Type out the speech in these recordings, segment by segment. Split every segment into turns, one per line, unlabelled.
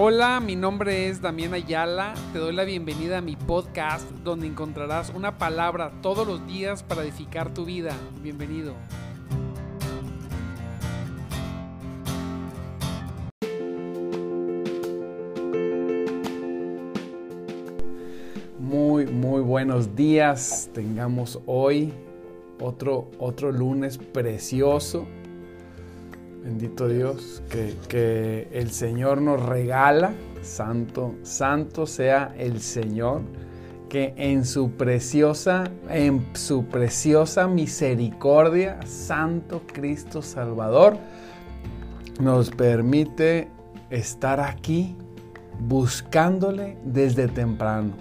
Hola, mi nombre es Damián Ayala. Te doy la bienvenida a mi podcast donde encontrarás una palabra todos los días para edificar tu vida. Bienvenido. Muy, muy buenos días. Tengamos hoy otro, otro lunes precioso Bendito Dios, que, el Señor nos regala, santo, santo sea el Señor, que en su preciosa, en su preciosa misericordia, Santo Cristo Salvador, nos permite estar aquí buscándole desde temprano.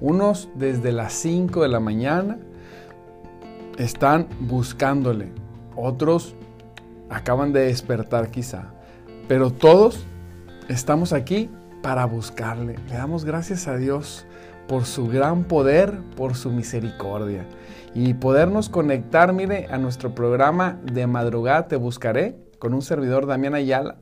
Unos desde las 5 de la mañana están buscándole, otros acaban de despertar quizá, pero todos estamos aquí para buscarle. Le damos gracias a Dios por su gran poder, por su misericordia. Y podernos conectar, mire, a nuestro programa de madrugada Te Buscaré con un servidor Damián Ayala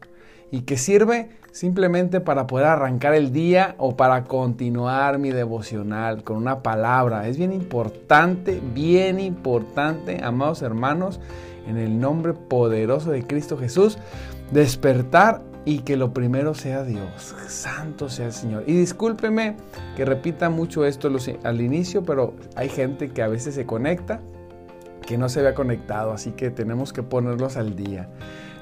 y que sirve simplemente para poder arrancar el día o para continuar mi devocional con una palabra. Es bien importante, bien importante, amados hermanos, en el nombre poderoso de Cristo Jesús, despertar y que lo primero sea Dios. Santo sea el Señor. Y discúlpeme que repita mucho esto al inicio, pero hay gente que a veces se conecta que no se había conectado, así que tenemos que ponerlos al día.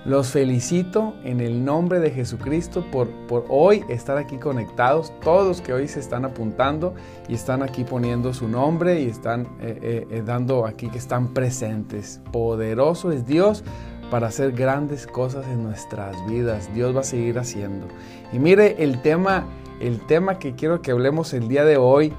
Los felicito en el nombre de Jesucristo por, por hoy estar aquí conectados, todos que hoy se están apuntando y están aquí poniendo su nombre y están eh, eh, eh, dando aquí que están presentes. Poderoso es Dios para hacer grandes cosas en nuestras vidas. Dios va a seguir haciendo. Y mire el tema, el tema que quiero que hablemos el día de hoy.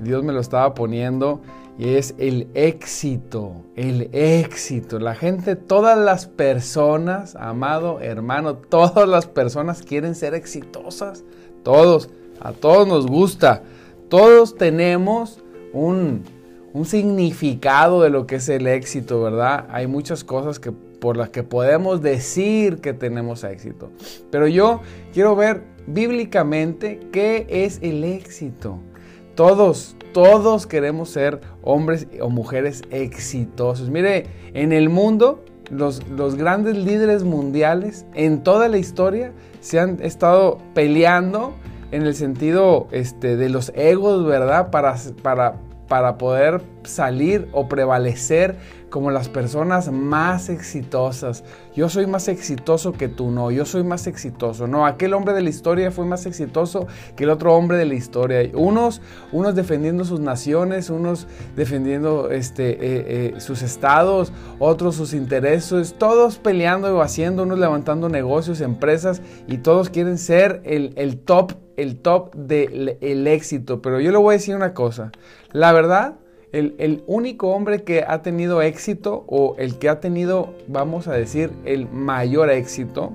Dios me lo estaba poniendo y es el éxito, el éxito. La gente, todas las personas, amado hermano, todas las personas quieren ser exitosas. Todos, a todos nos gusta. Todos tenemos un, un significado de lo que es el éxito, ¿verdad? Hay muchas cosas que, por las que podemos decir que tenemos éxito. Pero yo quiero ver bíblicamente qué es el éxito. Todos, todos queremos ser hombres o mujeres exitosos. Mire, en el mundo, los, los, grandes líderes mundiales en toda la historia se han estado peleando en el sentido este, de los egos, ¿verdad? Para, para, para poder salir o prevalecer como las personas más exitosas. Yo soy más exitoso que tú, no, yo soy más exitoso. No, aquel hombre de la historia fue más exitoso que el otro hombre de la historia. Unos, unos defendiendo sus naciones, unos defendiendo este, eh, eh, sus estados, otros sus intereses, todos peleando o haciendo, unos levantando negocios, empresas y todos quieren ser el, el top, el top del éxito. Pero yo le voy a decir una cosa, la verdad, el, único hombre que ha tenido éxito o el que ha tenido, vamos a decir, el mayor éxito.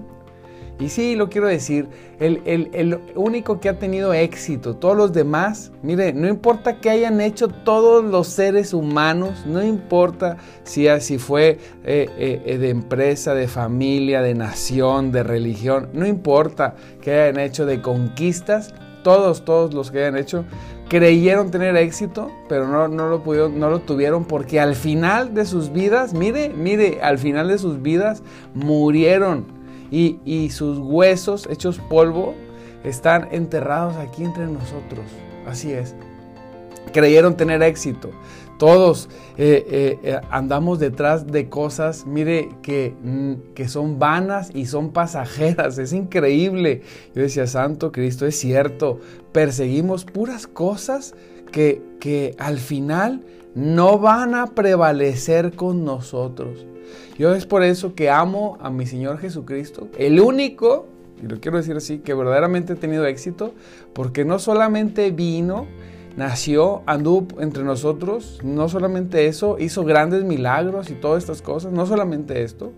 Y sí, lo quiero decir, el, el, único que ha tenido éxito, todos los demás, mire, no importa qué hayan hecho todos los seres humanos, no importa si, si fue eh, eh, de empresa, de familia, de nación, de religión, no importa qué hayan hecho de conquistas, todos, todos los que hayan hecho, creyeron tener éxito, pero no, lo pudieron, no lo tuvieron porque al final de sus vidas, mire, mire, al final de sus vidas murieron y, sus huesos hechos polvo están enterrados aquí entre nosotros. Así es. Creyeron tener éxito, todos eh, eh, eh, andamos detrás de cosas, mire, que, mm, que son vanas y son pasajeras. Es increíble. Yo decía, Santo Cristo, es cierto. Perseguimos puras cosas que, que al final no van a prevalecer con nosotros. Yo es por eso que amo a mi Señor Jesucristo, el único, y lo quiero decir así, que verdaderamente he tenido éxito, porque no solamente vino, nació, anduvo entre nosotros, no solamente eso, hizo grandes milagros y todas estas cosas, no solamente esto,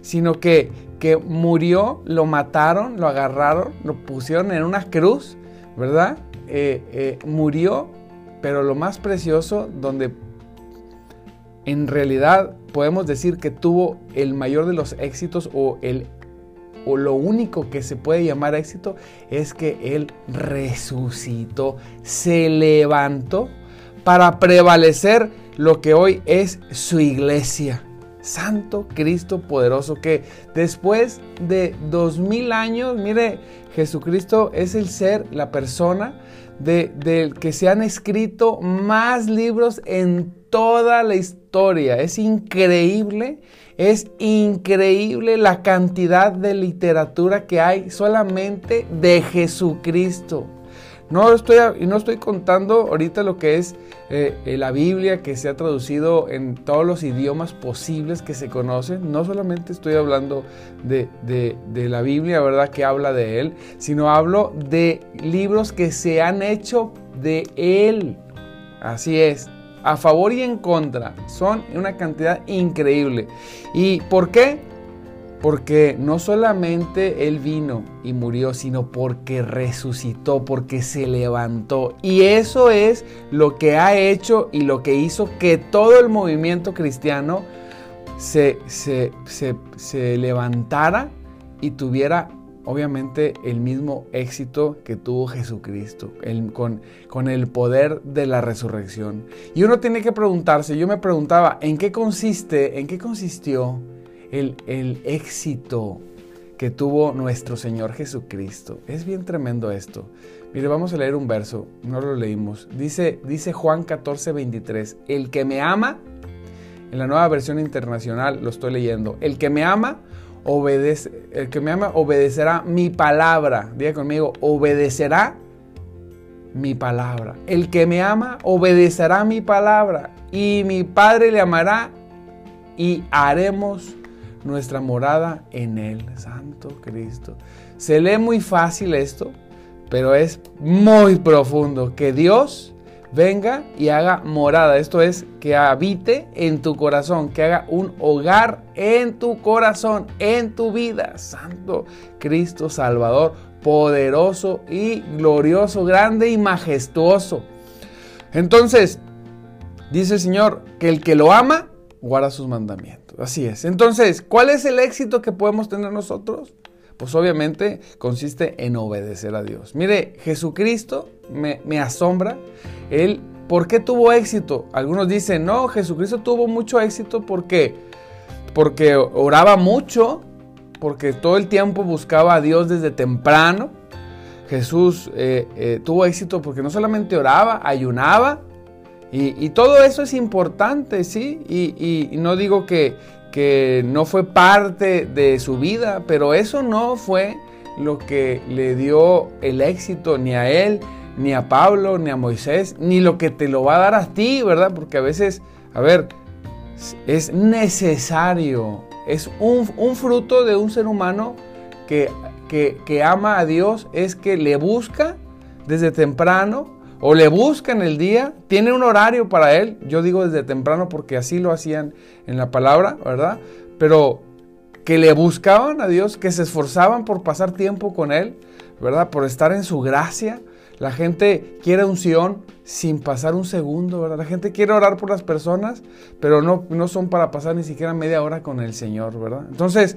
sino que, que murió, lo mataron, lo agarraron, lo pusieron en una cruz, ¿verdad? Eh, eh, murió, pero lo más precioso, donde en realidad podemos decir que tuvo el mayor de los éxitos o el o lo único que se puede llamar éxito es que Él resucitó, se levantó para prevalecer lo que hoy es su iglesia. Santo Cristo poderoso que después de dos mil años, mire, Jesucristo es el ser, la persona del de que se han escrito más libros en toda la historia. Es increíble, es increíble la cantidad de literatura que hay solamente de Jesucristo. No estoy, no estoy contando ahorita lo que es eh, la Biblia que se ha traducido en todos los idiomas posibles que se conocen. No solamente estoy hablando de, de la Biblia, ¿verdad? Que habla de Él, sino hablo de libros que se han hecho de Él. Así es, a favor y en contra. Son una cantidad increíble. ¿Y por qué? Porque no solamente Él vino y murió, sino porque resucitó, porque se levantó. Y eso es lo que ha hecho y lo que hizo que todo el movimiento cristiano se, se, se, levantara y tuviera obviamente el mismo éxito que tuvo Jesucristo, con, con, el poder de la resurrección. Y uno tiene que preguntarse, yo me preguntaba, ¿en qué consiste, en qué consistió el, éxito que tuvo nuestro Señor Jesucristo. Es bien tremendo esto. Mire, vamos a leer un verso, no lo leímos. Dice, dice Juan 14, 23, el que me ama, en la nueva versión internacional lo estoy leyendo, el que me ama, obedece, el que me ama obedecerá mi palabra. Diga conmigo, obedecerá mi palabra. El que me ama obedecerá mi palabra y mi Padre le amará y haremos nuestra morada en Él, Santo Cristo. Se lee muy fácil esto, pero es muy profundo. Que Dios venga y haga morada. Esto es, que habite en tu corazón, que haga un hogar en tu corazón, en tu vida. Santo Cristo Salvador, poderoso y glorioso, grande y majestuoso. Entonces, dice el Señor, que el que lo ama, guarda sus mandamientos. Así es. Entonces, ¿cuál es el éxito que podemos tener nosotros? Pues obviamente consiste en obedecer a Dios. Mire, Jesucristo me, asombra. Él, ¿por qué tuvo éxito? Algunos dicen, no, Jesucristo tuvo mucho éxito porque, porque oraba mucho, porque todo el tiempo buscaba a Dios desde temprano. Jesús eh, eh, tuvo éxito porque no solamente oraba, ayunaba, y, todo eso es importante, ¿sí? Y, no digo que, que, no fue parte de su vida, pero eso no fue lo que le dio el éxito ni a él, ni a Pablo, ni a Moisés, ni lo que te lo va a dar a ti, ¿verdad? Porque a veces, a ver, es necesario, es un, fruto de un ser humano que, que ama a Dios, es que le busca desde temprano o le buscan el día, tiene un horario para él, yo digo desde temprano porque así lo hacían en la palabra, ¿verdad? Pero que le buscaban a Dios, que se esforzaban por pasar tiempo con Él, ¿verdad? Por estar en su gracia. La gente quiere unción sin pasar un segundo, ¿verdad? La gente quiere orar por las personas, pero no, no son para pasar ni siquiera media hora con el Señor, ¿verdad? Entonces,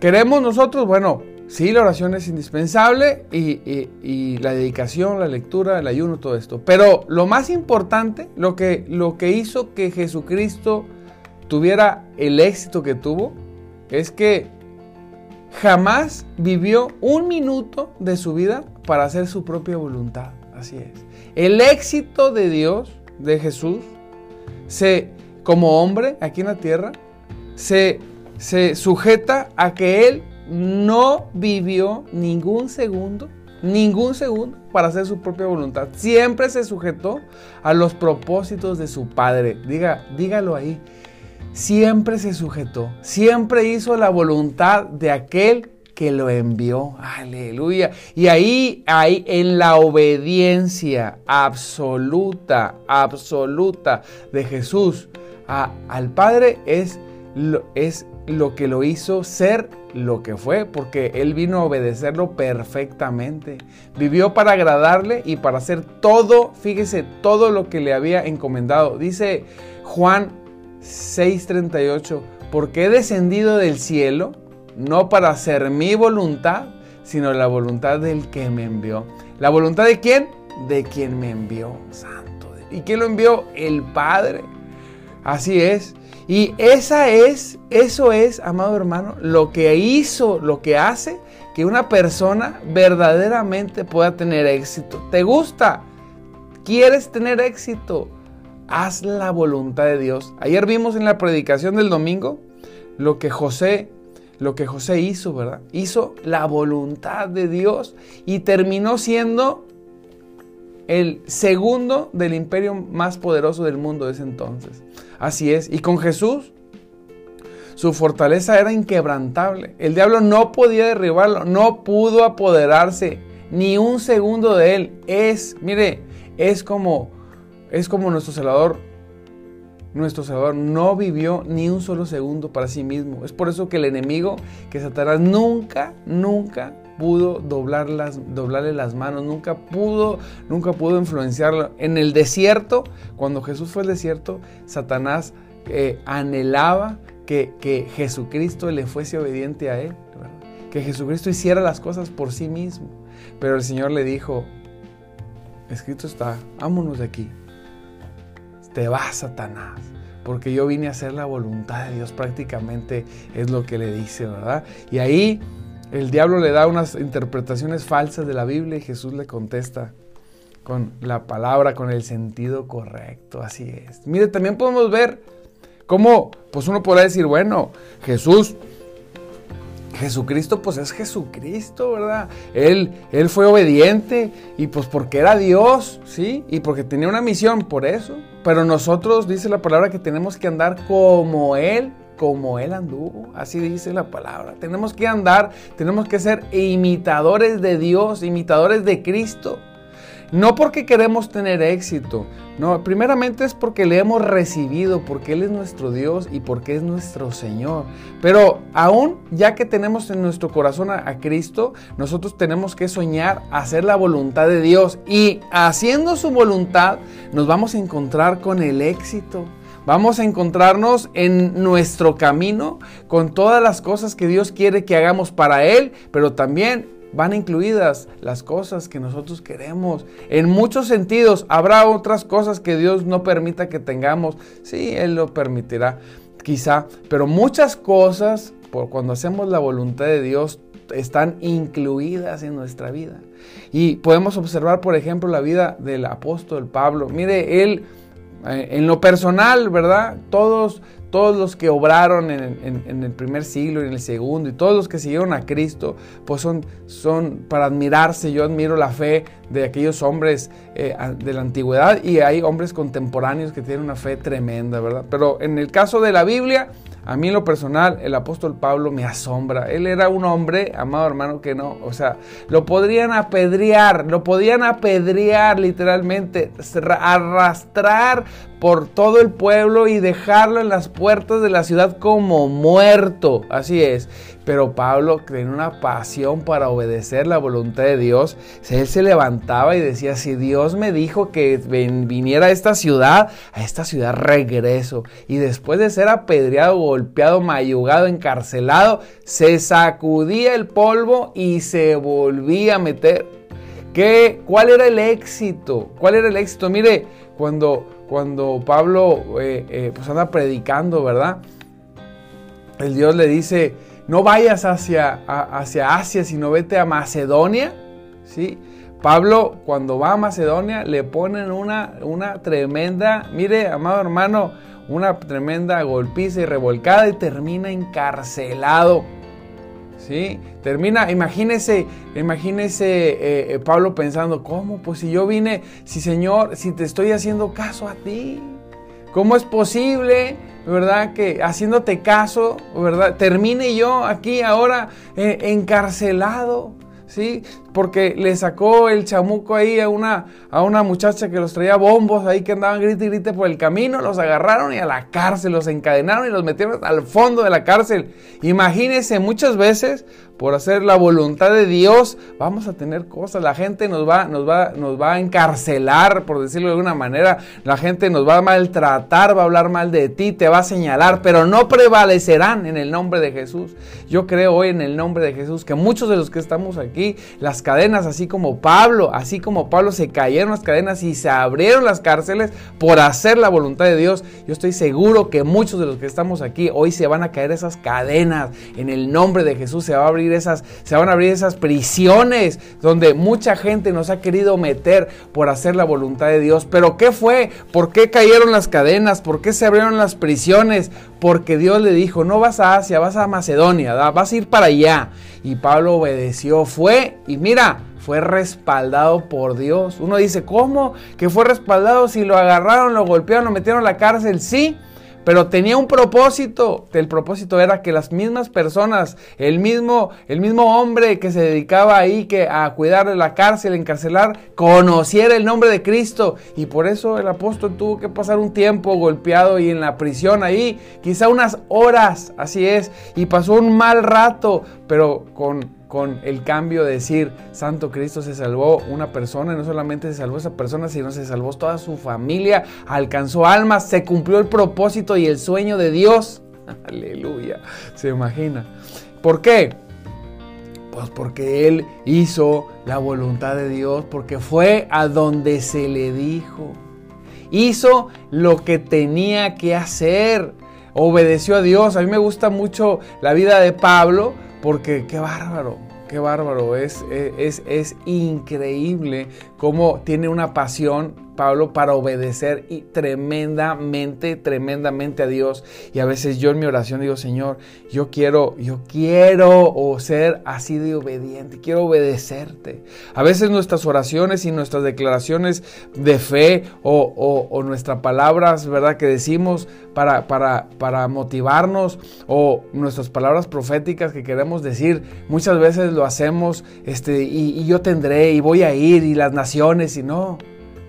queremos nosotros, bueno, Sí, la oración es indispensable y, la dedicación, la lectura, el ayuno, todo esto. Pero lo más importante, lo que, hizo que Jesucristo tuviera el éxito que tuvo, es que jamás vivió un minuto de su vida para hacer su propia voluntad. Así es. El éxito de Dios, de Jesús, se, como hombre aquí en la tierra, se sujeta a que Él no vivió ningún segundo, ningún segundo para hacer su propia voluntad. Siempre se sujetó a los propósitos de su Padre. Diga, dígalo ahí. Siempre se sujetó, siempre hizo la voluntad de aquel que lo envió. Aleluya. Y ahí, ahí en la obediencia absoluta, absoluta de Jesús al Padre es, es lo que lo hizo ser lo que fue, porque Él vino a obedecerlo perfectamente. Vivió para agradarle y para hacer todo, fíjese, todo lo que le había encomendado. Dice Juan 6:38, porque he descendido del cielo no para hacer mi voluntad, sino la voluntad del que me envió. ¿La voluntad de quién? De quien me envió, santo. ¿Y quién lo envió? El Padre. Así es. Y esa es, eso es, amado hermano, lo que hizo, lo que hace que una persona verdaderamente pueda tener éxito. ¿Te gusta? ¿Quieres tener éxito? Haz la voluntad de Dios. Ayer vimos en la predicación del domingo lo que José lo que José hizo, ¿verdad? Hizo la voluntad de Dios y terminó siendo el segundo del imperio más poderoso del mundo de ese entonces. Así es. Y con Jesús, su fortaleza era inquebrantable. El diablo no podía derribarlo, no pudo apoderarse ni un segundo de él. Es, mire, es como, es como nuestro Salvador. Nuestro Salvador no vivió ni un solo segundo para sí mismo. Es por eso que el enemigo, que Satanás nunca, nunca pudo doblar las, doblarle las manos, nunca pudo, nunca pudo influenciarlo. En el desierto, cuando Jesús fue al desierto, Satanás eh, anhelaba que, que, Jesucristo le fuese obediente a él, que Jesucristo hiciera las cosas por sí mismo. Pero el Señor le dijo, escrito está, vámonos de aquí. Te vas, Satanás, porque yo vine a hacer la voluntad de Dios, prácticamente es lo que le dice, ¿verdad? Y ahí el diablo le da unas interpretaciones falsas de la Biblia y Jesús le contesta con la palabra, con el sentido correcto, así es. Mire, también podemos ver cómo, pues uno podrá decir, bueno, Jesús Jesucristo pues es Jesucristo, ¿verdad? Él, él fue obediente y pues porque era Dios, ¿sí? Y porque tenía una misión, por eso. Pero nosotros, dice la palabra, que tenemos que andar como Él, como Él anduvo. Así dice la palabra. Tenemos que andar, tenemos que ser imitadores de Dios, imitadores de Cristo. No porque queremos tener éxito, no, primeramente es porque le hemos recibido, porque Él es nuestro Dios y porque es nuestro Señor. Pero aún ya que tenemos en nuestro corazón a, a Cristo, nosotros tenemos que soñar hacer la voluntad de Dios y haciendo su voluntad nos vamos a encontrar con el éxito. Vamos a encontrarnos en nuestro camino con todas las cosas que Dios quiere que hagamos para Él, pero también van incluidas las cosas que nosotros queremos. En muchos sentidos, habrá otras cosas que Dios no permita que tengamos. Sí, Él lo permitirá, quizá, pero muchas cosas, por cuando hacemos la voluntad de Dios, están incluidas en nuestra vida. Y podemos observar, por ejemplo, la vida del apóstol Pablo. Mire, él, en lo personal, ¿verdad? Todos todos los que obraron en, el primer siglo y en el segundo y todos los que siguieron a Cristo, pues son, son para admirarse. Yo admiro la fe de aquellos hombres eh, de la antigüedad y hay hombres contemporáneos que tienen una fe tremenda, ¿verdad? Pero en el caso de la Biblia, a mí en lo personal, el apóstol Pablo me asombra. Él era un hombre, amado hermano, que no, o sea, lo podrían apedrear, lo podían apedrear literalmente, arrastrar por todo el pueblo y dejarlo en las puertas de la ciudad como muerto. Así es. Pero Pablo tenía una pasión para obedecer la voluntad de Dios. Él se levantaba y decía, si Dios me dijo que viniera a esta ciudad, a esta ciudad regreso. Y después de ser apedreado, golpeado, mayugado, encarcelado, se sacudía el polvo y se volvía a meter. ¿Qué, ¿Cuál era el éxito? ¿Cuál era el éxito? Mire, cuando, cuando Pablo eh, eh, pues anda predicando, ¿verdad? El Dios le dice, no vayas hacia, hacia Asia, sino vete a Macedonia. ¿sí? Pablo, cuando va a Macedonia, le ponen una, una tremenda, mire, amado hermano, una tremenda golpiza y revolcada y termina encarcelado. ¿Sí? Termina, imagínese, imagínese eh, eh, Pablo pensando, ¿cómo? Pues si yo vine, si Señor, si te estoy haciendo caso a ti, ¿cómo es posible ¿verdad? Que haciéndote caso, ¿verdad? Termine yo aquí ahora eh, encarcelado, ¿sí? Porque le sacó el chamuco ahí a una, a una muchacha que los traía bombos ahí que andaban grite y grite por el camino, los agarraron y a la cárcel, los encadenaron y los metieron al fondo de la cárcel. Imagínense, muchas veces por hacer la voluntad de Dios, vamos a tener cosas. La gente nos va, nos va, nos va a encarcelar, por decirlo de alguna manera. La gente nos va a maltratar, va a hablar mal de ti, te va a señalar, pero no prevalecerán en el nombre de Jesús. Yo creo hoy en el nombre de Jesús que muchos de los que estamos aquí, las cadenas, así como Pablo, así como Pablo se cayeron las cadenas y se abrieron las cárceles por hacer la voluntad de Dios. Yo estoy seguro que muchos de los que estamos aquí hoy se van a caer esas cadenas. En el nombre de Jesús se va a abrir esas, se van a abrir esas prisiones donde mucha gente nos ha querido meter por hacer la voluntad de Dios. Pero ¿qué fue? ¿Por qué cayeron las cadenas? ¿Por qué se abrieron las prisiones? Porque Dios le dijo, no vas a Asia, vas a Macedonia, vas a ir para allá. Y Pablo obedeció, fue y mira, fue respaldado por Dios. Uno dice, ¿cómo? Que fue respaldado si lo agarraron, lo golpearon, lo metieron a la cárcel. Sí, pero tenía un propósito. El propósito era que las mismas personas, el mismo, el mismo hombre que se dedicaba ahí que a cuidar de la cárcel, encarcelar, conociera el nombre de Cristo. Y por eso el apóstol tuvo que pasar un tiempo golpeado y en la prisión ahí, quizá unas horas, así es, y pasó un mal rato, pero con con el cambio de decir, Santo Cristo se salvó una persona y no solamente se salvó esa persona, sino se salvó toda su familia, alcanzó almas, se cumplió el propósito y el sueño de Dios. Aleluya, se imagina. ¿Por qué? Pues porque Él hizo la voluntad de Dios, porque fue a donde se le dijo. Hizo lo que tenía que hacer. Obedeció a Dios. A mí me gusta mucho la vida de Pablo porque qué bárbaro, qué bárbaro, es, es, es increíble cómo tiene una pasión Pablo para obedecer y tremendamente, tremendamente a Dios. Y a veces yo en mi oración digo, Señor, yo quiero, yo quiero ser así de obediente, quiero obedecerte. A veces nuestras oraciones y nuestras declaraciones de fe o, nuestras palabras, ¿verdad? Que decimos para, para, para motivarnos o nuestras palabras proféticas que queremos decir, muchas veces lo hacemos este, y, y yo tendré y voy a ir y las naciones y no.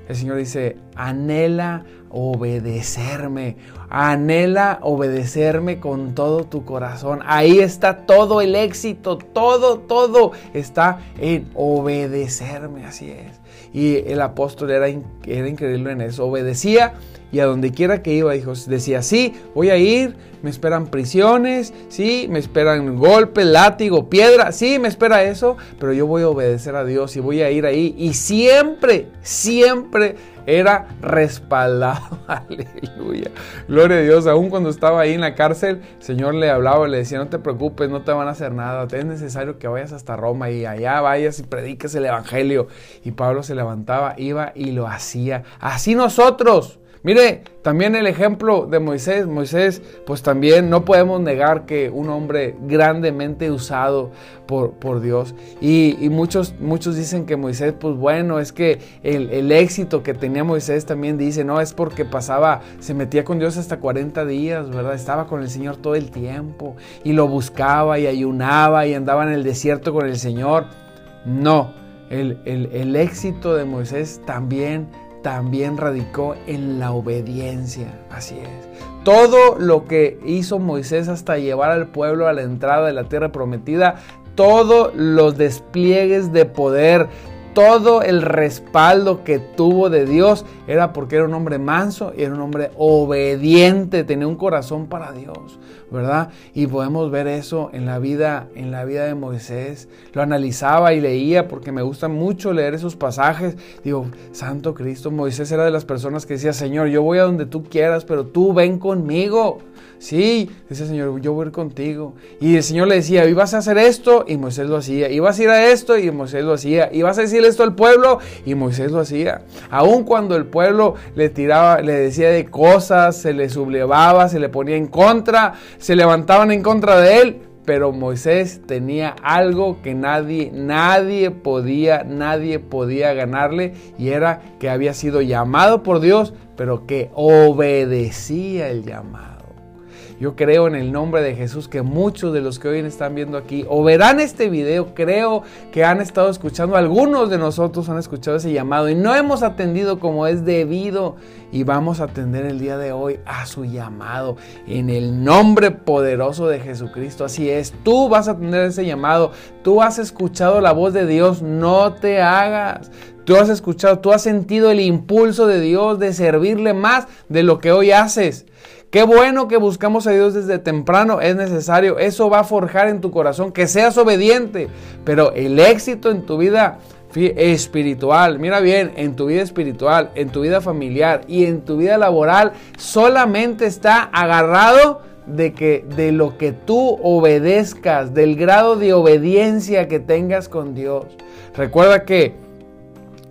El Señor dice, anhela obedecerme, anhela obedecerme con todo tu corazón. Ahí está todo el éxito, todo, todo está en obedecerme, así es. Y el apóstol era, era increíble en eso, obedecía y a donde quiera que iba, dijo, decía, sí, voy a ir, me esperan prisiones, sí, me esperan golpes, látigo, piedra, sí, me espera eso, pero yo voy a obedecer a Dios y voy a ir ahí. Y siempre, siempre era respaldado. Aleluya. Gloria a Dios. Aún cuando estaba ahí en la cárcel, el Señor le hablaba, le decía, no te preocupes, no te van a hacer nada. Es necesario que vayas hasta Roma y allá vayas y prediques el Evangelio. Y Pablo se levantaba, iba y lo hacía. Así nosotros. Mire, también el ejemplo de Moisés. Moisés, pues también no podemos negar que un hombre grandemente usado por, por Dios. Y, muchos, muchos dicen que Moisés, pues bueno, es que el, el, éxito que tenía Moisés también dice, no, es porque pasaba, se metía con Dios hasta 40 días, ¿verdad? Estaba con el Señor todo el tiempo y lo buscaba y ayunaba y andaba en el desierto con el Señor. No, el, el, el éxito de Moisés también también radicó en la obediencia. Así es. Todo lo que hizo Moisés hasta llevar al pueblo a la entrada de la tierra prometida, todos los despliegues de poder, todo el respaldo que tuvo de Dios era porque era un hombre manso y era un hombre obediente, tenía un corazón para Dios, ¿verdad? Y podemos ver eso en la vida en la vida de Moisés. Lo analizaba y leía porque me gusta mucho leer esos pasajes. Digo, Santo Cristo, Moisés era de las personas que decía, "Señor, yo voy a donde tú quieras, pero tú ven conmigo." Sí, dice Señor, yo voy a ir contigo. Y el Señor le decía, ibas a hacer esto, y Moisés lo hacía. Ibas a ir a esto, y Moisés lo hacía. Ibas a decir esto al pueblo, y Moisés lo hacía. Aun cuando el pueblo le tiraba, le decía de cosas, se le sublevaba, se le ponía en contra, se levantaban en contra de él. Pero Moisés tenía algo que nadie, nadie podía, nadie podía ganarle, y era que había sido llamado por Dios, pero que obedecía el llamado. Yo creo en el nombre de Jesús que muchos de los que hoy están viendo aquí o verán este video, creo que han estado escuchando, algunos de nosotros han escuchado ese llamado y no hemos atendido como es debido y vamos a atender el día de hoy a su llamado en el nombre poderoso de Jesucristo. Así es, tú vas a atender ese llamado, tú has escuchado la voz de Dios, no te hagas. Tú has escuchado, tú has sentido el impulso de Dios de servirle más de lo que hoy haces. Qué bueno que buscamos a Dios desde temprano, es necesario. Eso va a forjar en tu corazón que seas obediente. Pero el éxito en tu vida espiritual, mira bien, en tu vida espiritual, en tu vida familiar y en tu vida laboral, solamente está agarrado de que de lo que tú obedezcas, del grado de obediencia que tengas con Dios. Recuerda que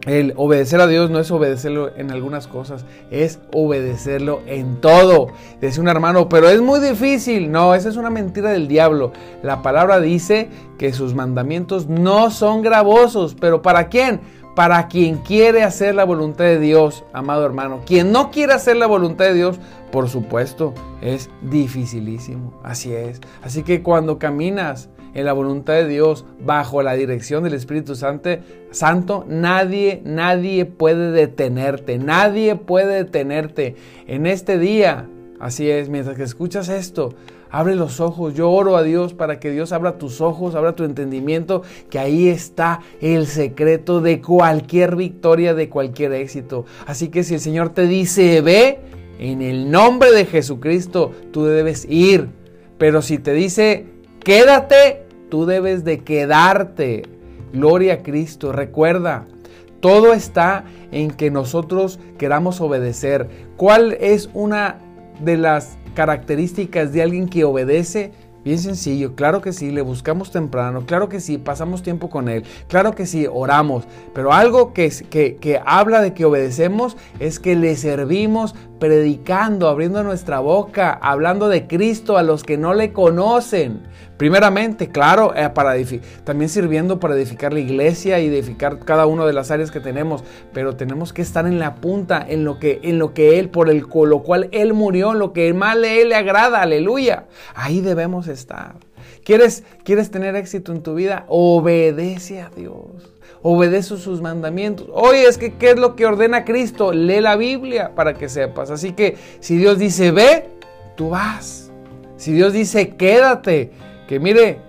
el obedecer a Dios no es obedecerlo en algunas cosas, es obedecerlo en todo. Dice un hermano, pero es muy difícil. No, esa es una mentira del diablo. La palabra dice que sus mandamientos no son gravosos, pero ¿para quién? Para quien quiere hacer la voluntad de Dios, amado hermano. Quien no quiere hacer la voluntad de Dios, por supuesto, es dificilísimo. Así es. Así que cuando caminas en la voluntad de Dios, bajo la dirección del Espíritu Santo, Santo, nadie, nadie puede detenerte, nadie puede detenerte en este día. Así es, mientras que escuchas esto, abre los ojos. Yo oro a Dios para que Dios abra tus ojos, abra tu entendimiento, que ahí está el secreto de cualquier victoria, de cualquier éxito. Así que si el Señor te dice, ve, en el nombre de Jesucristo, tú debes ir. Pero si te dice, quédate, tú debes de quedarte. Gloria a Cristo. Recuerda, todo está en que nosotros queramos obedecer. ¿Cuál es una de las características de alguien que obedece? Bien sencillo, claro que sí, le buscamos temprano, claro que sí, pasamos tiempo con Él, claro que sí, oramos, pero algo que, que, que habla de que obedecemos es que le servimos predicando, abriendo nuestra boca, hablando de Cristo a los que no le conocen. Primeramente, claro, eh, también sirviendo para edificar la iglesia y edificar cada una de las áreas que tenemos, pero tenemos que estar en la punta, en lo que, en lo que Él, por el, lo cual Él murió, lo que más Él le agrada, aleluya. Ahí debemos estar. ¿Quieres, ¿Quieres tener éxito en tu vida? Obedece a Dios obedece sus mandamientos. Oye, es que ¿qué es lo que ordena Cristo? Lee la Biblia para que sepas. Así que si Dios dice ve, tú vas. Si Dios dice quédate, que mire,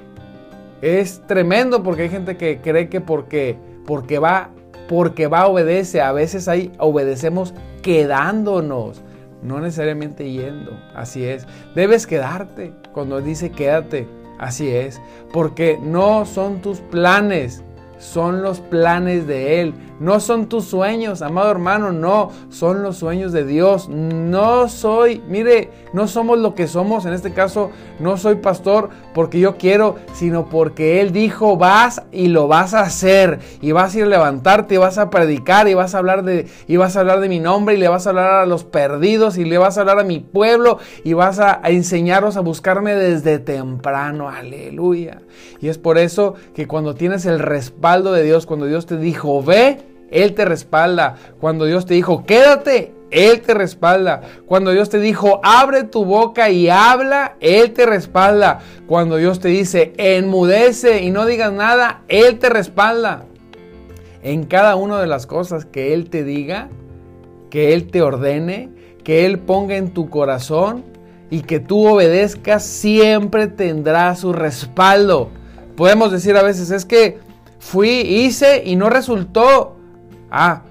es tremendo porque hay gente que cree que porque, porque va, porque va obedece. A veces ahí obedecemos quedándonos, no necesariamente yendo. Así es. Debes quedarte cuando dice quédate. Así es. Porque no son tus planes son los planes de Él. No son tus sueños, amado hermano, no, son los sueños de Dios. No soy, mire, no somos lo que somos, en este caso no soy pastor porque yo quiero, sino porque Él dijo, vas y lo vas a hacer, y vas a ir a levantarte, y vas a predicar, y vas a hablar de, y vas a hablar de mi nombre, y le vas a hablar a los perdidos, y le vas a hablar a mi pueblo, y vas a, a enseñaros a buscarme desde temprano, aleluya. Y es por eso que cuando tienes el respaldo de Dios, cuando Dios te dijo, ve, Él te respalda. Cuando Dios te dijo, quédate, Él te respalda. Cuando Dios te dijo, abre tu boca y habla, Él te respalda. Cuando Dios te dice, enmudece y no digas nada, Él te respalda. En cada una de las cosas que Él te diga, que Él te ordene, que Él ponga en tu corazón y que tú obedezcas, siempre tendrá su respaldo. Podemos decir a veces, es que fui, hice y no resultó. Ah,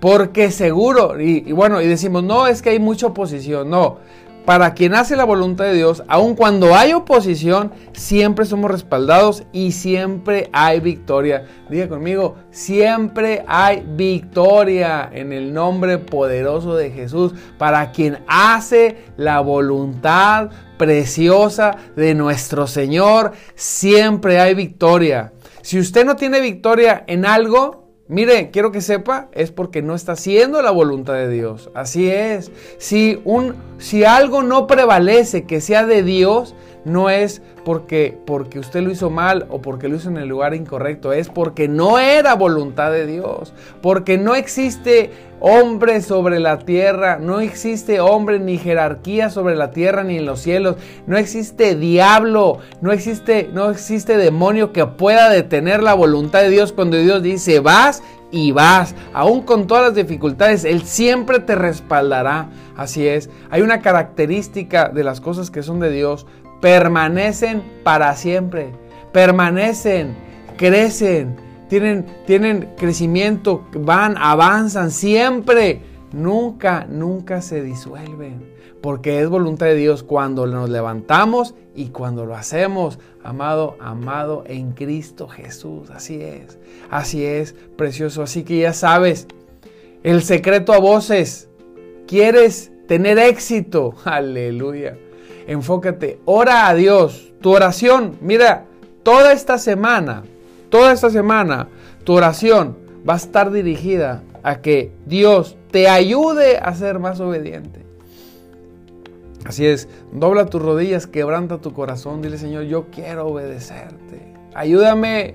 porque seguro. Y, bueno, y decimos, no, es que hay mucha oposición. No, para quien hace la voluntad de Dios, aun cuando hay oposición, siempre somos respaldados y siempre hay victoria. Diga conmigo, siempre hay victoria en el nombre poderoso de Jesús. Para quien hace la voluntad preciosa de nuestro Señor, siempre hay victoria. Si usted no tiene victoria en algo, Mire, quiero que sepa, es porque no está haciendo la voluntad de Dios. Así es. Si, un, si algo no prevalece que sea de Dios, no es porque, porque usted lo hizo mal o porque lo hizo en el lugar incorrecto, es porque no era voluntad de Dios, porque no existe hombre sobre la tierra, no existe hombre ni jerarquía sobre la tierra ni en los cielos, no existe diablo, no existe, no existe demonio que pueda detener la voluntad de Dios cuando Dios dice vas y vas, aún con todas las dificultades, Él siempre te respaldará. Así es, hay una característica de las cosas que son de Dios, permanecen para siempre, permanecen, crecen, tienen, tienen crecimiento, van, avanzan siempre, nunca, nunca se disuelven, porque es voluntad de Dios cuando nos levantamos y cuando lo hacemos, amado, amado en Cristo Jesús, así es, así es, precioso, así que ya sabes, el secreto a voces, ¿quieres tener éxito? Aleluya. Enfócate, ora a Dios, tu oración, mira, toda esta semana, toda esta semana tu oración va a estar dirigida a que Dios te ayude a ser más obediente. Así es, dobla tus rodillas, quebranta tu corazón, dile Señor, yo quiero obedecerte. Ayúdame,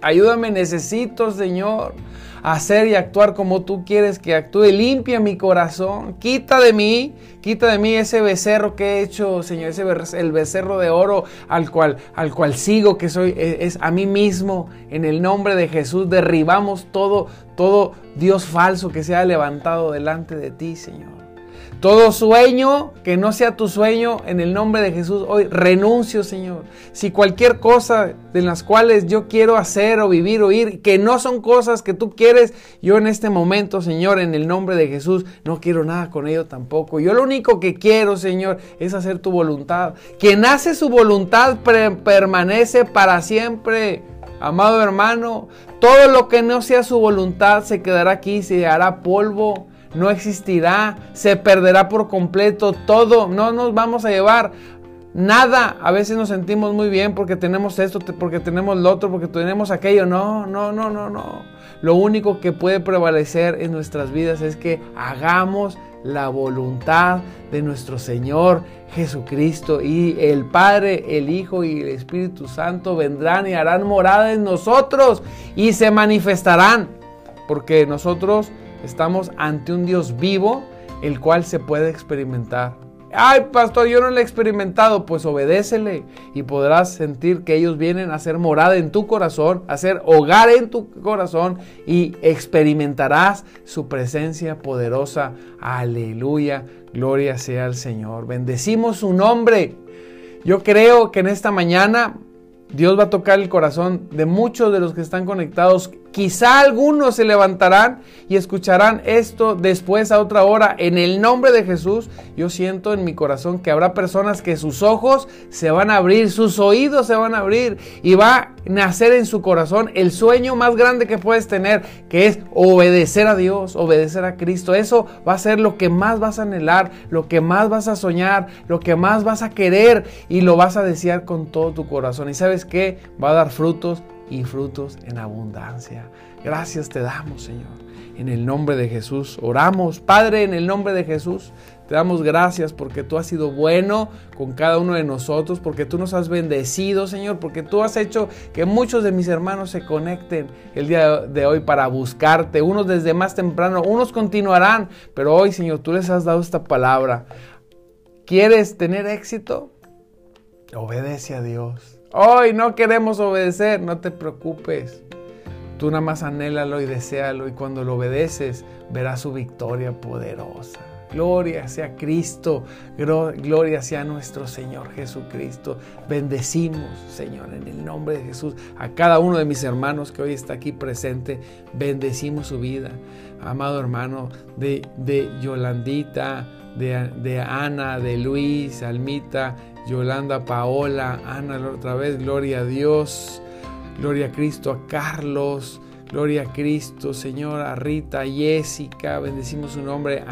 ayúdame, necesito Señor hacer y actuar como tú quieres que actúe. Limpia mi corazón, quita de mí, quita de mí ese becerro que he hecho, Señor, ese el becerro de oro al cual, al cual sigo, que soy, e, es, a mí mismo. En el nombre de Jesús derribamos todo, todo Dios falso que se ha levantado delante de ti, Señor. Todo sueño que no sea tu sueño, en el nombre de Jesús, hoy renuncio, Señor. Si cualquier cosa de las cuales yo quiero hacer o vivir o ir, que no son cosas que tú quieres, yo en este momento, Señor, en el nombre de Jesús, no quiero nada con ello tampoco. Yo lo único que quiero, Señor, es hacer tu voluntad. Quien hace su voluntad permanece para siempre. Amado hermano, todo lo que no sea su voluntad se quedará aquí, se hará polvo no existirá, se perderá por completo todo, no nos vamos a llevar nada. A veces nos sentimos muy bien porque tenemos esto, porque tenemos lo otro, porque tenemos aquello. No, no, no, no, no. Lo único que puede prevalecer en nuestras vidas es que hagamos la voluntad de nuestro Señor Jesucristo y el Padre, el Hijo y el Espíritu Santo vendrán y harán morada en nosotros y se manifestarán porque nosotros Estamos ante un Dios vivo, el cual se puede experimentar. Ay, pastor, yo no lo he experimentado. Pues obedécele y podrás sentir que ellos vienen a ser morada en tu corazón, a ser hogar en tu corazón y experimentarás su presencia poderosa. Aleluya, gloria sea al Señor. Bendecimos su nombre. Yo creo que en esta mañana Dios va a tocar el corazón de muchos de los que están conectados Quizá algunos se levantarán y escucharán esto después a otra hora. En el nombre de Jesús, yo siento en mi corazón que habrá personas que sus ojos se van a abrir, sus oídos se van a abrir y va a nacer en su corazón el sueño más grande que puedes tener, que es obedecer a Dios, obedecer a Cristo. Eso va a ser lo que más vas a anhelar, lo que más vas a soñar, lo que más vas a querer y lo vas a desear con todo tu corazón. Y sabes qué? Va a dar frutos y frutos en abundancia. Gracias te damos, Señor. En el nombre de Jesús oramos. Padre, en el nombre de Jesús, te damos gracias porque tú has sido bueno con cada uno de nosotros, porque tú nos has bendecido, Señor, porque tú has hecho que muchos de mis hermanos se conecten el día de hoy para buscarte. Unos desde más temprano, unos continuarán, pero hoy, Señor, tú les has dado esta palabra. ¿Quieres tener éxito? Obedece a Dios. Hoy no queremos obedecer, no te preocupes. Tú nada más anhélalo y deséalo y cuando lo obedeces verás su victoria poderosa. Gloria sea Cristo, gloria sea nuestro Señor Jesucristo. Bendecimos, Señor, en el nombre de Jesús, a cada uno de mis hermanos que hoy está aquí presente. Bendecimos su vida. Amado hermano de, de Yolandita, de, de Ana, de Luis, Almita, Yolanda, Paola, Ana, otra vez, gloria a Dios, gloria a Cristo, a Carlos, gloria a Cristo, Señora, Rita, Jessica, bendecimos su nombre,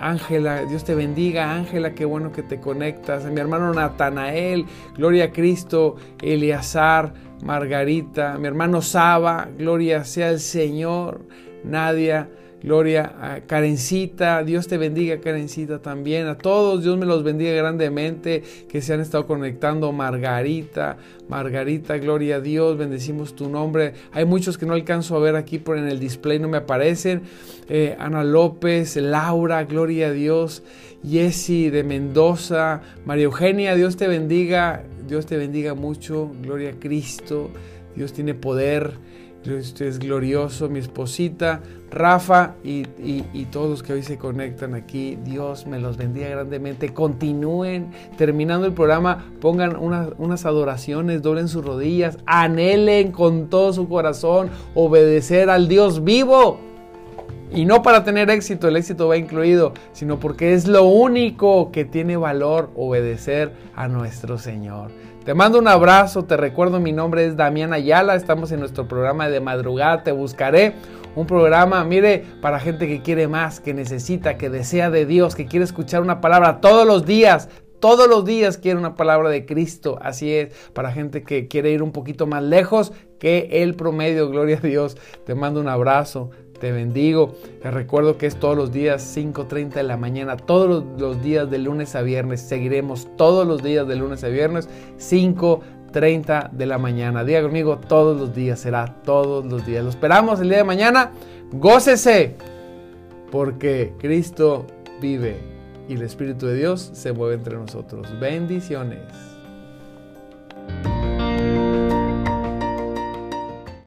Ángela, Dios te bendiga, Ángela, qué bueno que te conectas, mi hermano Natanael, gloria a Cristo, Eleazar, Margarita, mi hermano Saba, gloria sea el Señor, Nadia, Gloria a Karencita, Dios te bendiga Karencita también, a todos, Dios me los bendiga grandemente que se han estado conectando, Margarita, Margarita, gloria a Dios, bendecimos tu nombre. Hay muchos que no alcanzo a ver aquí por en el display, no me aparecen. Eh, Ana López, Laura, gloria a Dios, Jessy de Mendoza, María Eugenia, Dios te bendiga, Dios te bendiga mucho, gloria a Cristo, Dios tiene poder. Dios es glorioso, mi esposita, Rafa y, todos los que hoy se conectan aquí. Dios me los bendiga grandemente. Continúen terminando el programa, pongan unas adoraciones, doblen sus rodillas, anhelen con todo su corazón obedecer al Dios vivo. Y no para tener éxito, el éxito va incluido, sino porque es lo único que tiene valor obedecer a nuestro Señor. Te mando un abrazo, te recuerdo mi nombre es Damián Ayala, estamos en nuestro programa de madrugada, te buscaré. Un programa, mire, para gente que quiere más, que necesita, que desea de Dios, que quiere escuchar una palabra todos los días, todos los días quiere una palabra de Cristo. Así es, para gente que quiere ir un poquito más lejos que el promedio. Gloria a Dios. Te mando un abrazo te bendigo. Te recuerdo que es todos los días 5.30 de la mañana, todos los días de lunes a viernes. Seguiremos todos los días de lunes a viernes 5.30 de la mañana. Diga conmigo, todos los días, será todos los días. Lo esperamos el día de mañana. Gócese, porque Cristo vive y el Espíritu de Dios se mueve entre nosotros. Bendiciones.